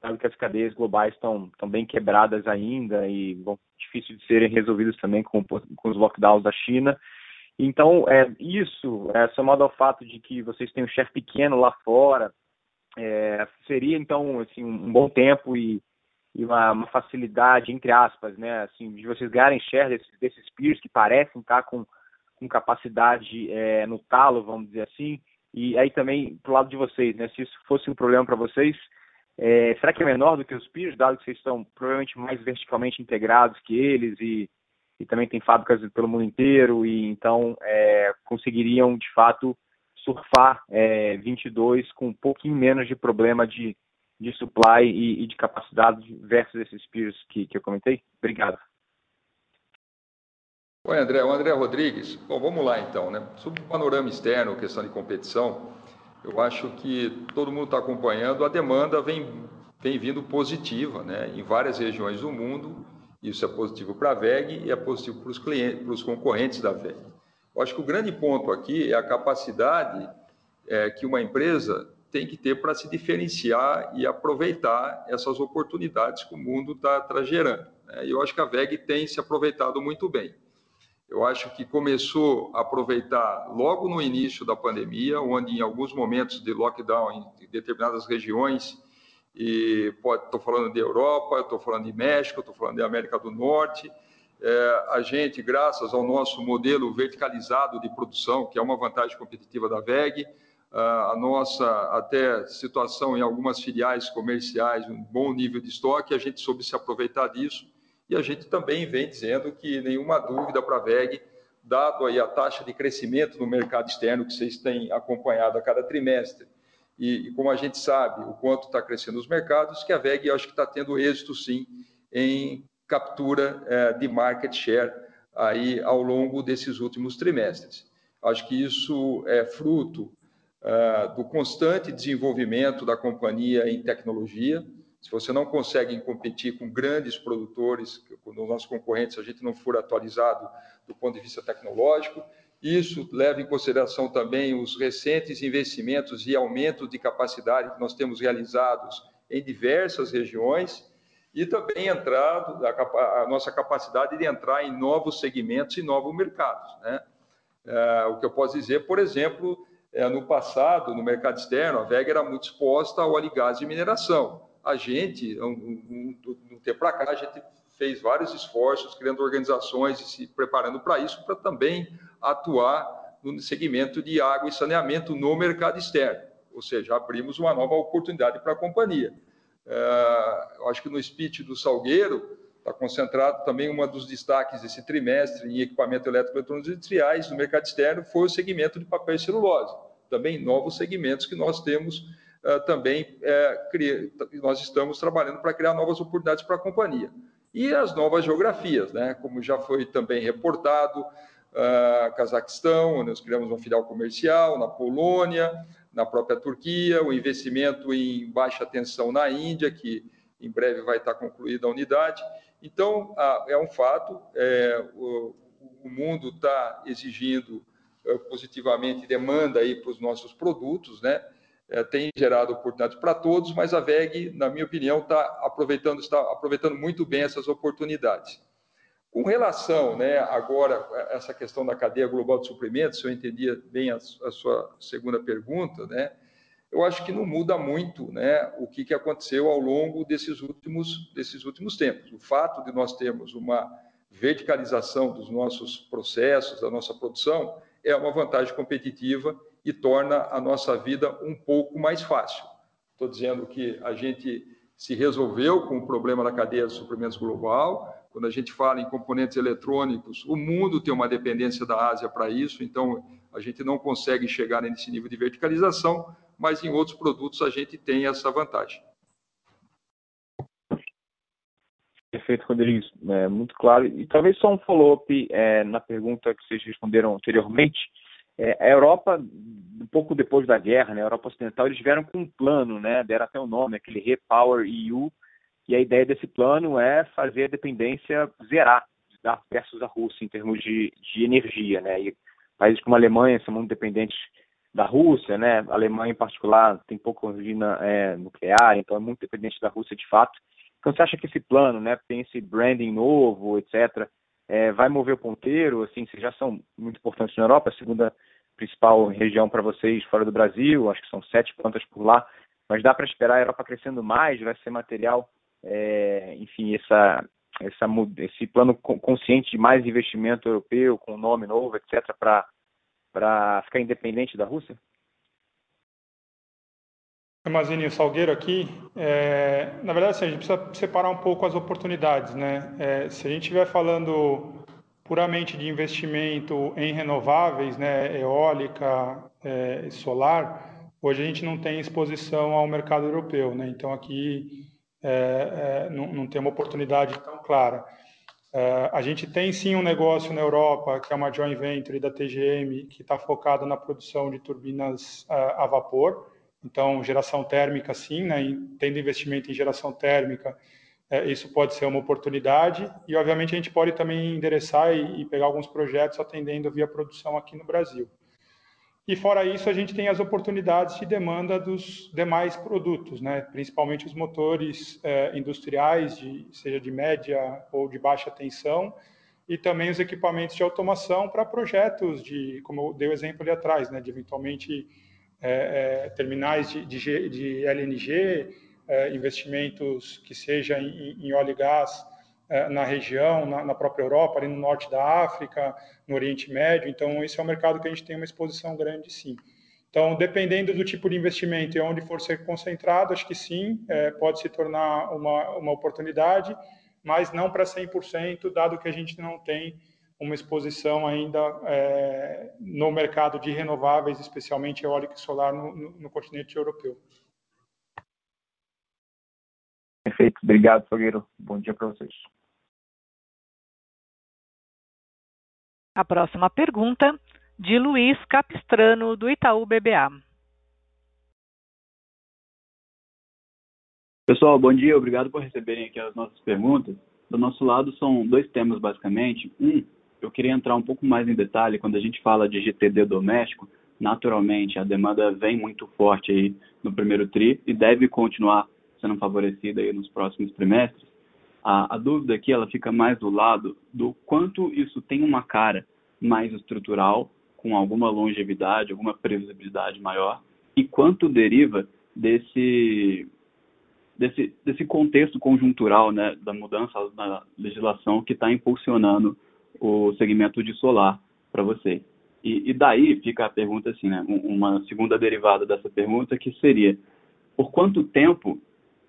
Speaker 7: sabe que as cadeias globais estão, estão bem quebradas ainda e bom, difícil de serem resolvidas também com, com os lockdowns da China. Então, é, isso, é, somado ao fato de que vocês têm um chefe pequeno lá fora, é, seria então assim, um bom tempo e, e uma, uma, facilidade, entre aspas, né, assim, de vocês ganharem share desses, desses peers que parecem estar com, com capacidade é, no talo, vamos dizer assim, e aí também pro lado de vocês, né, se isso fosse um problema para vocês, é, será que é menor do que os peers, dado que vocês estão provavelmente mais verticalmente integrados que eles e e também tem fábricas pelo mundo inteiro, e então é, conseguiriam, de fato, surfar é, 22 com um pouquinho menos de problema de, de supply e, e de capacidade versus esses peers que, que eu comentei? Obrigado.
Speaker 2: Oi, André. O André Rodrigues. Bom, vamos lá então. Né? Sobre o panorama externo, questão de competição, eu acho que todo mundo está acompanhando, a demanda vem, vem vindo positiva né? em várias regiões do mundo isso é positivo para a VEG e é positivo para os clientes, para os concorrentes da VEG. Eu acho que o grande ponto aqui é a capacidade é, que uma empresa tem que ter para se diferenciar e aproveitar essas oportunidades que o mundo está tá gerando. Né? Eu acho que a VEG tem se aproveitado muito bem. Eu acho que começou a aproveitar logo no início da pandemia, onde em alguns momentos de lockdown em determinadas regiões e estou falando de Europa, estou falando de México, estou falando de América do Norte. É, a gente, graças ao nosso modelo verticalizado de produção, que é uma vantagem competitiva da VEG, a nossa até situação em algumas filiais comerciais, um bom nível de estoque, a gente soube se aproveitar disso e a gente também vem dizendo que nenhuma dúvida para a VEG, dado aí a taxa de crescimento no mercado externo que vocês têm acompanhado a cada trimestre, e, e como a gente sabe o quanto está crescendo os mercados, que a VEG acho que está tendo êxito sim em captura é, de market share aí ao longo desses últimos trimestres. Acho que isso é fruto é, do constante desenvolvimento da companhia em tecnologia. se você não consegue competir com grandes produtores, com os nossos concorrentes, a gente não for atualizado do ponto de vista tecnológico. Isso leva em consideração também os recentes investimentos e aumento de capacidade que nós temos realizados em diversas regiões e também entrado a, a nossa capacidade de entrar em novos segmentos e novos mercados. Né? É, o que eu posso dizer, por exemplo, é, no passado, no mercado externo, a VEG era muito exposta ao óleo e gás de mineração. A gente, um, um, um tempo para cá, a gente fez vários esforços, criando organizações e se preparando para isso, para também atuar no segmento de água e saneamento no mercado externo. Ou seja, abrimos uma nova oportunidade para a companhia. É, eu acho que no speech do Salgueiro está concentrado também um dos destaques desse trimestre em equipamento elétrico eletrônicos industriais no mercado externo foi o segmento de papel e celulose. Também novos segmentos que nós temos uh, também uh, nós estamos trabalhando para criar novas oportunidades para a companhia. E as novas geografias, né? como já foi também reportado, uh, Cazaquistão, nós criamos uma filial comercial, na Polônia, na própria Turquia, o investimento em baixa tensão na Índia, que em breve vai estar concluída a unidade. Então, é um fato, é, o, o, mundo está exigindo é, positivamente demanda aí para os nossos produtos, né? É, tem gerado oportunidades para todos, mas a VEG, na minha opinião, está aproveitando, está aproveitando muito bem essas oportunidades. Com relação, né, agora, a essa questão da cadeia global de suprimentos, se eu entendia bem a, a sua segunda pergunta, né, eu acho que não muda muito né, o que, que aconteceu ao longo desses últimos, desses últimos tempos. O fato de nós termos uma verticalização dos nossos processos, da nossa produção, é uma vantagem competitiva e torna a nossa vida um pouco mais fácil. Estou dizendo que a gente se resolveu com o problema da cadeia de suprimentos global, quando a gente fala em componentes eletrônicos, o mundo tem uma dependência da Ásia para isso, então a gente não consegue chegar nesse nível de verticalização, mas em outros produtos a gente tem essa vantagem.
Speaker 7: Perfeito, Rodrigues. É, muito claro. E talvez só um follow-up é, na pergunta que vocês responderam anteriormente. É, a Europa, um pouco depois da guerra, né, a Europa Ocidental, eles vieram com um plano, né, deram até o nome, aquele Repower EU, e a ideia desse plano é fazer a dependência zerar versus a Rússia em termos de, de energia, né? E países como a Alemanha são muito dependentes da Rússia, né? A Alemanha em particular tem pouca usina é, nuclear, então é muito dependente da Rússia de fato. Então você acha que esse plano, né, tem esse branding novo, etc., é, vai mover o ponteiro? Assim, vocês já são muito importantes na Europa, a segunda principal região para vocês fora do Brasil, acho que são sete plantas por lá, mas dá para esperar a Europa crescendo mais, vai ser material é, enfim, essa, essa, esse plano consciente de mais investimento europeu, com nome novo, etc., para ficar independente da Rússia?
Speaker 3: Mazini, Salgueiro aqui. É, na verdade, assim, a gente precisa separar um pouco as oportunidades. Né? É, se a gente estiver falando puramente de investimento em renováveis, né, eólica, é, solar, hoje a gente não tem exposição ao mercado europeu. Né? Então, aqui é, é, não, não, tem uma oportunidade tão clara. É, a gente tem sim um negócio na Europa, que é uma joint venture da TGM, que está focado na produção de turbinas é, a vapor, então geração térmica sim, né, tendo investimento em geração térmica, é, isso pode ser uma oportunidade, e obviamente a gente pode também endereçar e, e pegar alguns projetos atendendo via produção aqui no Brasil. E fora isso, a gente tem as oportunidades de demanda dos demais produtos, né? principalmente os motores é, industriais, de, seja de média ou de baixa tensão, e também os equipamentos de automação para projetos de, como eu dei o exemplo ali atrás, né? de eventualmente é, é, terminais de, de, de LNG, investimentos que seja em, em óleo e gás, na região, na, na, própria Europa, ali no norte da África, no Oriente Médio. Então, esse é um mercado que a gente tem uma exposição grande, sim. Então, dependendo do tipo de investimento e onde for ser concentrado, acho que sim, é, pode se tornar uma, uma oportunidade, mas não para 100%, dado que a gente não tem uma exposição ainda é, no mercado de renováveis, especialmente eólica e solar, no, no, no continente europeu.
Speaker 7: Perfeito. Obrigado, Fogueiro. Bom dia para vocês.
Speaker 1: A próxima pergunta, de Luiz Capistrano, do Itaú BBA.
Speaker 8: Pessoal, bom dia. Obrigado por receberem aqui as nossas perguntas. Do nosso lado, são dois temas, basicamente. Um, eu queria entrar um pouco mais em detalhe quando a gente fala de GTD doméstico. Naturalmente, a demanda vem muito forte aí no primeiro TRI e deve continuar sendo favorecida aí nos próximos trimestres. A, a dúvida aqui ela fica mais do lado do quanto isso tem uma cara mais estrutural, com alguma longevidade, alguma previsibilidade maior, e quanto deriva desse desse, desse contexto conjuntural né, da mudança na legislação que está impulsionando o segmento de solar para você. E, e, daí fica a pergunta assim, né, uma segunda derivada dessa pergunta que seria, por quanto tempo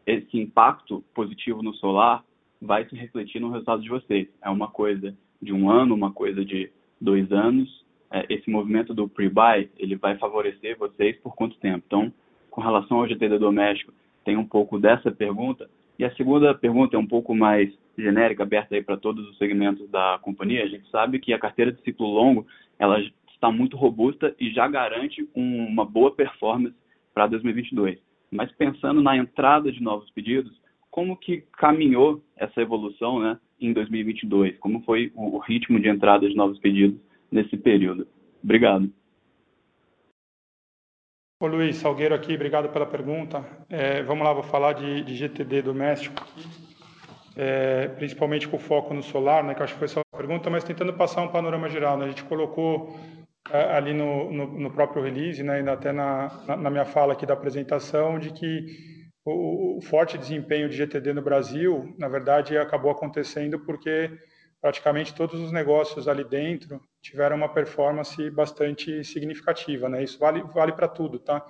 Speaker 8: esse impacto positivo no solar vai se refletir no resultado de vocês? É uma coisa de um ano, uma coisa de dois anos? É, esse movimento do pre-buy, ele vai favorecer vocês por quanto tempo? Então, com relação ao GTD doméstico, tem um pouco dessa pergunta. E a segunda pergunta é um pouco mais genérica, aberta aí para todos os segmentos da companhia. A gente sabe que a carteira de ciclo longo ela está muito robusta e já garante um, uma boa performance para 2022. Mas pensando na entrada de novos pedidos, como que caminhou essa evolução né, em 2022? Como foi o, ritmo de entrada de novos pedidos nesse período? Obrigado.
Speaker 3: Ô Luiz, Salgueiro aqui, obrigado pela pergunta. É, vamos lá, vou falar de, de GTD doméstico é, principalmente com foco no solar, né, que acho que foi só a pergunta, mas tentando passar um panorama geral. Né, a gente colocou é, ali no, no, no, próprio release, né, ainda até na, na, na, minha fala aqui da apresentação, de que o, o forte desempenho de GTD no Brasil, na verdade, acabou acontecendo porque praticamente todos os negócios ali dentro tiveram uma performance bastante significativa, né? Isso vale vale para tudo, tá?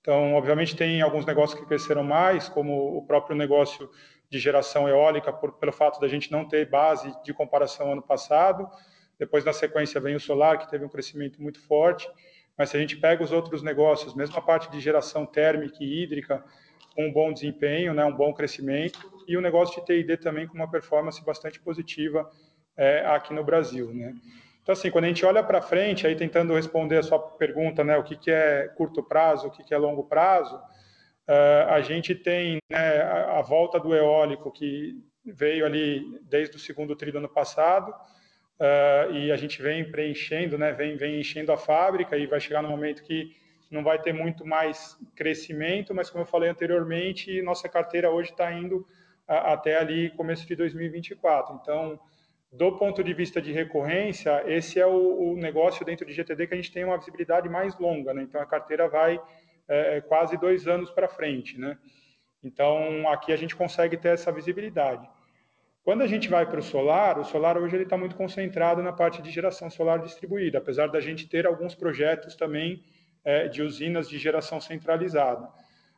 Speaker 3: Então, obviamente tem alguns negócios que cresceram mais, como o próprio negócio de geração eólica, por, pelo fato da gente não ter base de comparação ano passado. Depois, na sequência, vem o solar, que teve um crescimento muito forte. Mas se a gente pega os outros negócios, mesmo a parte de geração térmica e hídrica, com um bom desempenho, né, um bom crescimento, e o negócio de TID também com uma performance bastante positiva é, aqui no Brasil, né? Então, assim, quando a gente olha para frente, aí tentando responder a sua pergunta, né, o que, que é curto prazo, o que, que é longo prazo, uh, a gente tem né, a, a, volta do eólico que veio ali desde o segundo tri do ano passado, uh, e a gente vem preenchendo, né, vem, vem enchendo a fábrica e vai chegar no momento que não vai ter muito mais crescimento, mas como eu falei anteriormente, nossa carteira hoje está indo a, até ali começo de 2024. Então, do ponto de vista de recorrência, esse é o, o, negócio dentro de GTD que a gente tem uma visibilidade mais longa, né? Então a carteira vai é, é quase dois anos para frente, né? Então aqui a gente consegue ter essa visibilidade. Quando a gente vai para o solar, o solar hoje ele está muito concentrado na parte de geração solar distribuída, apesar da gente ter alguns projetos também é, de usinas de geração centralizada.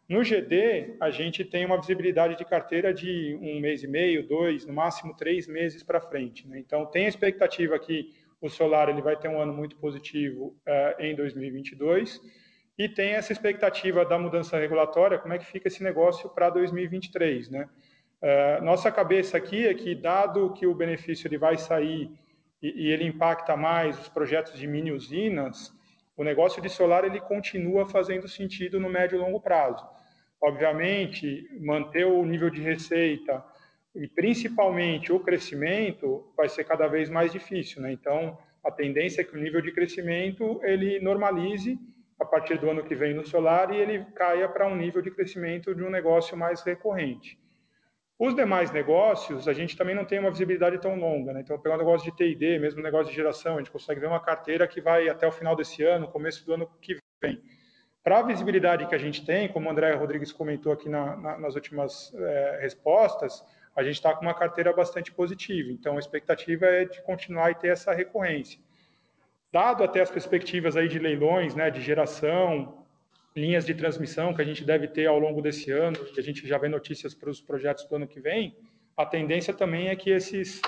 Speaker 3: No GD, a gente tem uma visibilidade de carteira de um mês e meio, dois, no máximo três meses para frente. Né? Então, tem a expectativa que o solar ele vai ter um ano muito positivo uh, em 2022 e tem essa expectativa da mudança regulatória, como é que fica esse negócio para 2023, né? Uh, nossa cabeça aqui é que, dado que o benefício ele vai sair e, e ele impacta mais os projetos de mini usinas, o negócio de solar ele continua fazendo sentido no médio e longo prazo. Obviamente, manter o nível de receita e principalmente o crescimento vai ser cada vez mais difícil, né? Então, a tendência é que o nível de crescimento ele normalize a partir do ano que vem no solar e ele caia para um nível de crescimento de um negócio mais recorrente. Os demais negócios, a gente também não tem uma visibilidade tão longa. Né? Então, pegar um negócio de TID, mesmo um negócio de geração, a gente consegue ver uma carteira que vai até o final desse ano, começo do ano que vem. Para a visibilidade que a gente tem, como o André Rodrigues comentou aqui na, na, nas últimas é, respostas, a gente está com uma carteira bastante positiva. Então, a expectativa é de continuar e ter essa recorrência. Dado até as perspectivas aí de leilões, né, de geração, linhas de transmissão que a gente deve ter ao longo desse ano, que a gente já vê notícias para os projetos do ano que vem, a tendência também é que esses,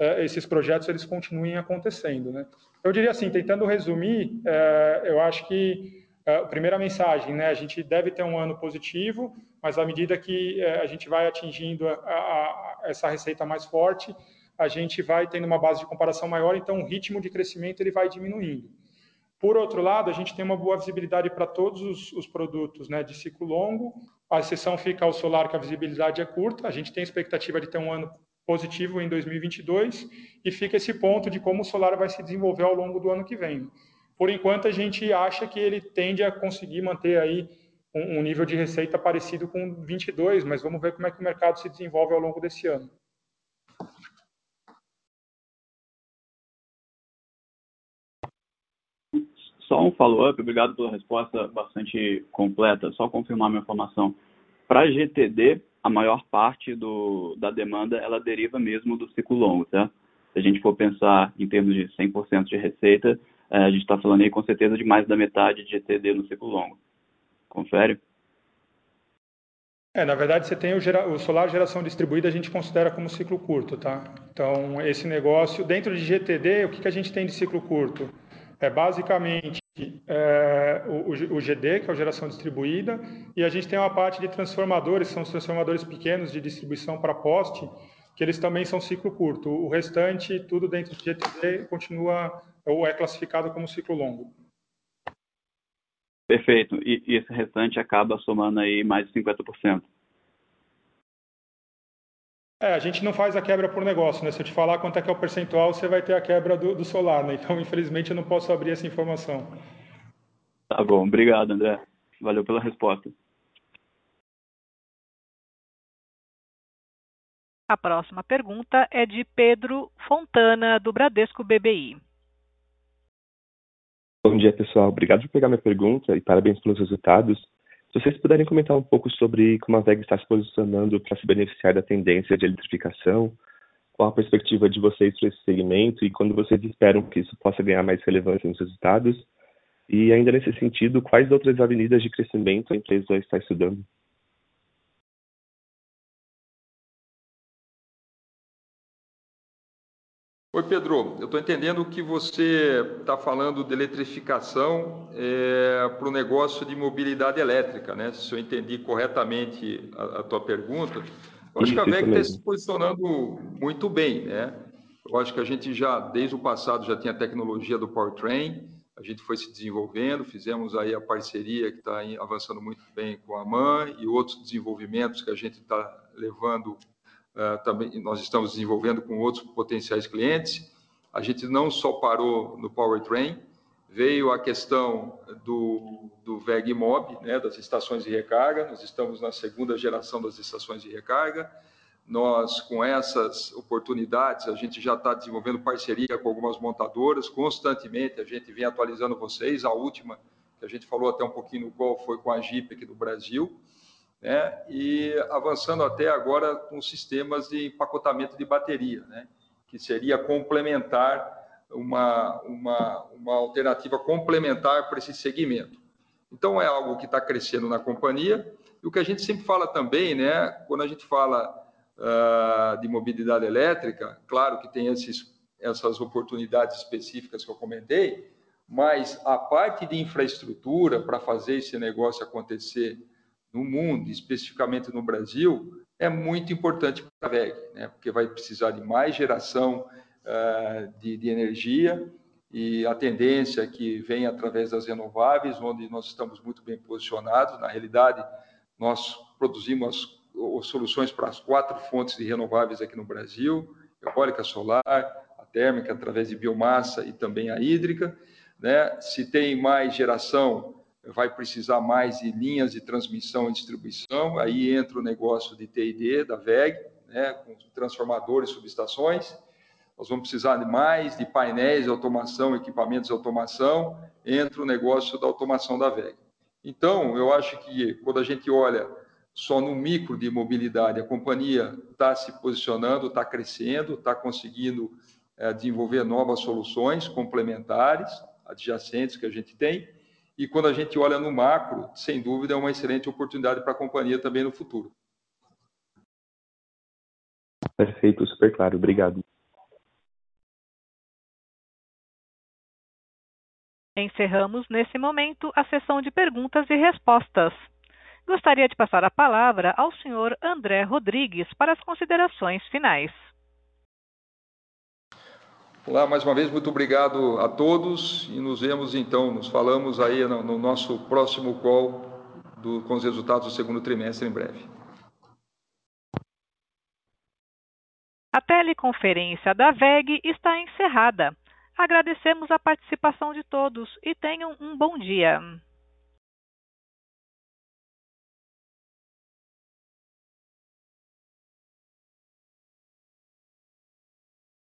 Speaker 3: uh, esses projetos eles continuem acontecendo. Né? Eu diria assim, tentando resumir, uh, eu acho que uh, a primeira mensagem, né, a gente deve ter um ano positivo, mas à medida que a gente vai atingindo a, a, a essa receita mais forte, a gente vai tendo uma base de comparação maior, então o ritmo de crescimento ele vai diminuindo. Por outro lado, a gente tem uma boa visibilidade para todos os, os, produtos né, de ciclo longo, a exceção fica ao solar, que a visibilidade é curta, a gente tem expectativa de ter um ano positivo em 2022, e fica esse ponto de como o solar vai se desenvolver ao longo do ano que vem. Por enquanto, a gente acha que ele tende a conseguir manter aí um, um nível de receita parecido com 22, mas vamos ver como é que o mercado se desenvolve ao longo desse ano.
Speaker 8: Só um follow-up, obrigado pela resposta bastante completa. Só confirmar minha informação. Para GTD, a maior parte do, da demanda ela deriva mesmo do ciclo longo, certo? Se a gente for pensar em termos de 100% de receita, é, a gente está falando aí com certeza de mais da metade de GTD no ciclo longo. Confere?
Speaker 3: É, na verdade, você tem o, gera, o, solar geração distribuída, a gente considera como ciclo curto, tá? Então, esse negócio, dentro de GTD, o que, que a gente tem de ciclo curto? É basicamente é, o, o, GD, que é a geração distribuída, e a gente tem uma parte de transformadores, são os transformadores pequenos de distribuição para poste, que eles também são ciclo curto. O restante, tudo dentro de GTD, continua ou é classificado como ciclo longo.
Speaker 8: Perfeito. E, e esse restante acaba somando aí mais de 50%.
Speaker 3: É, a gente não faz a quebra por negócio, né? Se eu te falar quanto é que é o percentual, você vai ter a quebra do, do solar, né? Então, infelizmente, eu não posso abrir essa informação.
Speaker 8: Tá bom, obrigado, André. Valeu pela resposta.
Speaker 1: A próxima pergunta é de Pedro Fontana, do Bradesco BBI.
Speaker 9: Bom dia, pessoal. Obrigado por pegar minha pergunta e parabéns pelos resultados. Se vocês puderem comentar um pouco sobre como a VEG está se posicionando para se beneficiar da tendência de eletrificação, qual a perspectiva de vocês para esse segmento e quando vocês esperam que isso possa ganhar mais relevância nos resultados? E ainda nesse sentido, quais outras avenidas de crescimento a empresa está estudando?
Speaker 2: Oi, Pedro. Eu estou entendendo que você está falando de eletrificação é, para o negócio de mobilidade elétrica, né? Se eu entendi corretamente a, a tua pergunta. Eu acho que a VEG está se posicionando muito bem, né? Eu acho que a gente já, desde o passado, já tinha a tecnologia do powertrain, a gente foi se desenvolvendo, fizemos aí a parceria que está avançando muito bem com a MAN e outros desenvolvimentos que a gente está levando também nós estamos desenvolvendo com outros potenciais clientes. A gente não só parou no powertrain, veio a questão do, do VEG Mob, né, das estações de recarga. Nós estamos na segunda geração das estações de recarga. Nós, com essas oportunidades, a gente já está desenvolvendo parceria com algumas montadoras. Constantemente a gente vem atualizando vocês. A última, que a gente falou até um pouquinho no qual foi com a Jeep aqui do Brasil né? e avançando até agora com sistemas de empacotamento de bateria, né? que seria complementar, uma, uma, uma alternativa complementar para esse segmento. Então, é algo que está crescendo na companhia. E o que a gente sempre fala também, né, quando a gente fala uh, de mobilidade elétrica, claro que tem esses, essas oportunidades específicas que eu comentei, mas a parte de infraestrutura para fazer esse negócio acontecer no mundo, especificamente no Brasil, é muito importante para a VEG, né? porque vai precisar de mais geração uh, de, de, energia e a tendência é que vem através das renováveis, onde nós estamos muito bem posicionados. Na realidade, nós produzimos as, soluções para as quatro fontes de renováveis aqui no Brasil, eólica solar, a térmica através de biomassa e também a hídrica. Né? Se tem mais geração vai precisar mais de linhas de transmissão e distribuição, aí entra o negócio de TID, da VEG, né, com transformadores, subestações, nós vamos precisar de mais de painéis de automação, equipamentos de automação, entra o negócio da automação da VEG. Então, eu acho que quando a gente olha só no micro de mobilidade, a companhia está se posicionando, está crescendo, está conseguindo é, desenvolver novas soluções complementares, adjacentes que a gente tem, e quando a gente olha no macro, sem dúvida é uma excelente oportunidade para a companhia também no futuro.
Speaker 9: Perfeito, super claro. Obrigado.
Speaker 1: Encerramos nesse momento a sessão de perguntas e respostas. Gostaria de passar a palavra ao senhor André Rodrigues para as considerações finais.
Speaker 2: Olá, mais uma vez, muito obrigado a todos e nos vemos então, nos falamos aí no, no nosso próximo call do, com os resultados do segundo trimestre em breve.
Speaker 1: A teleconferência da VEG está encerrada. Agradecemos a participação de todos e tenham um bom dia.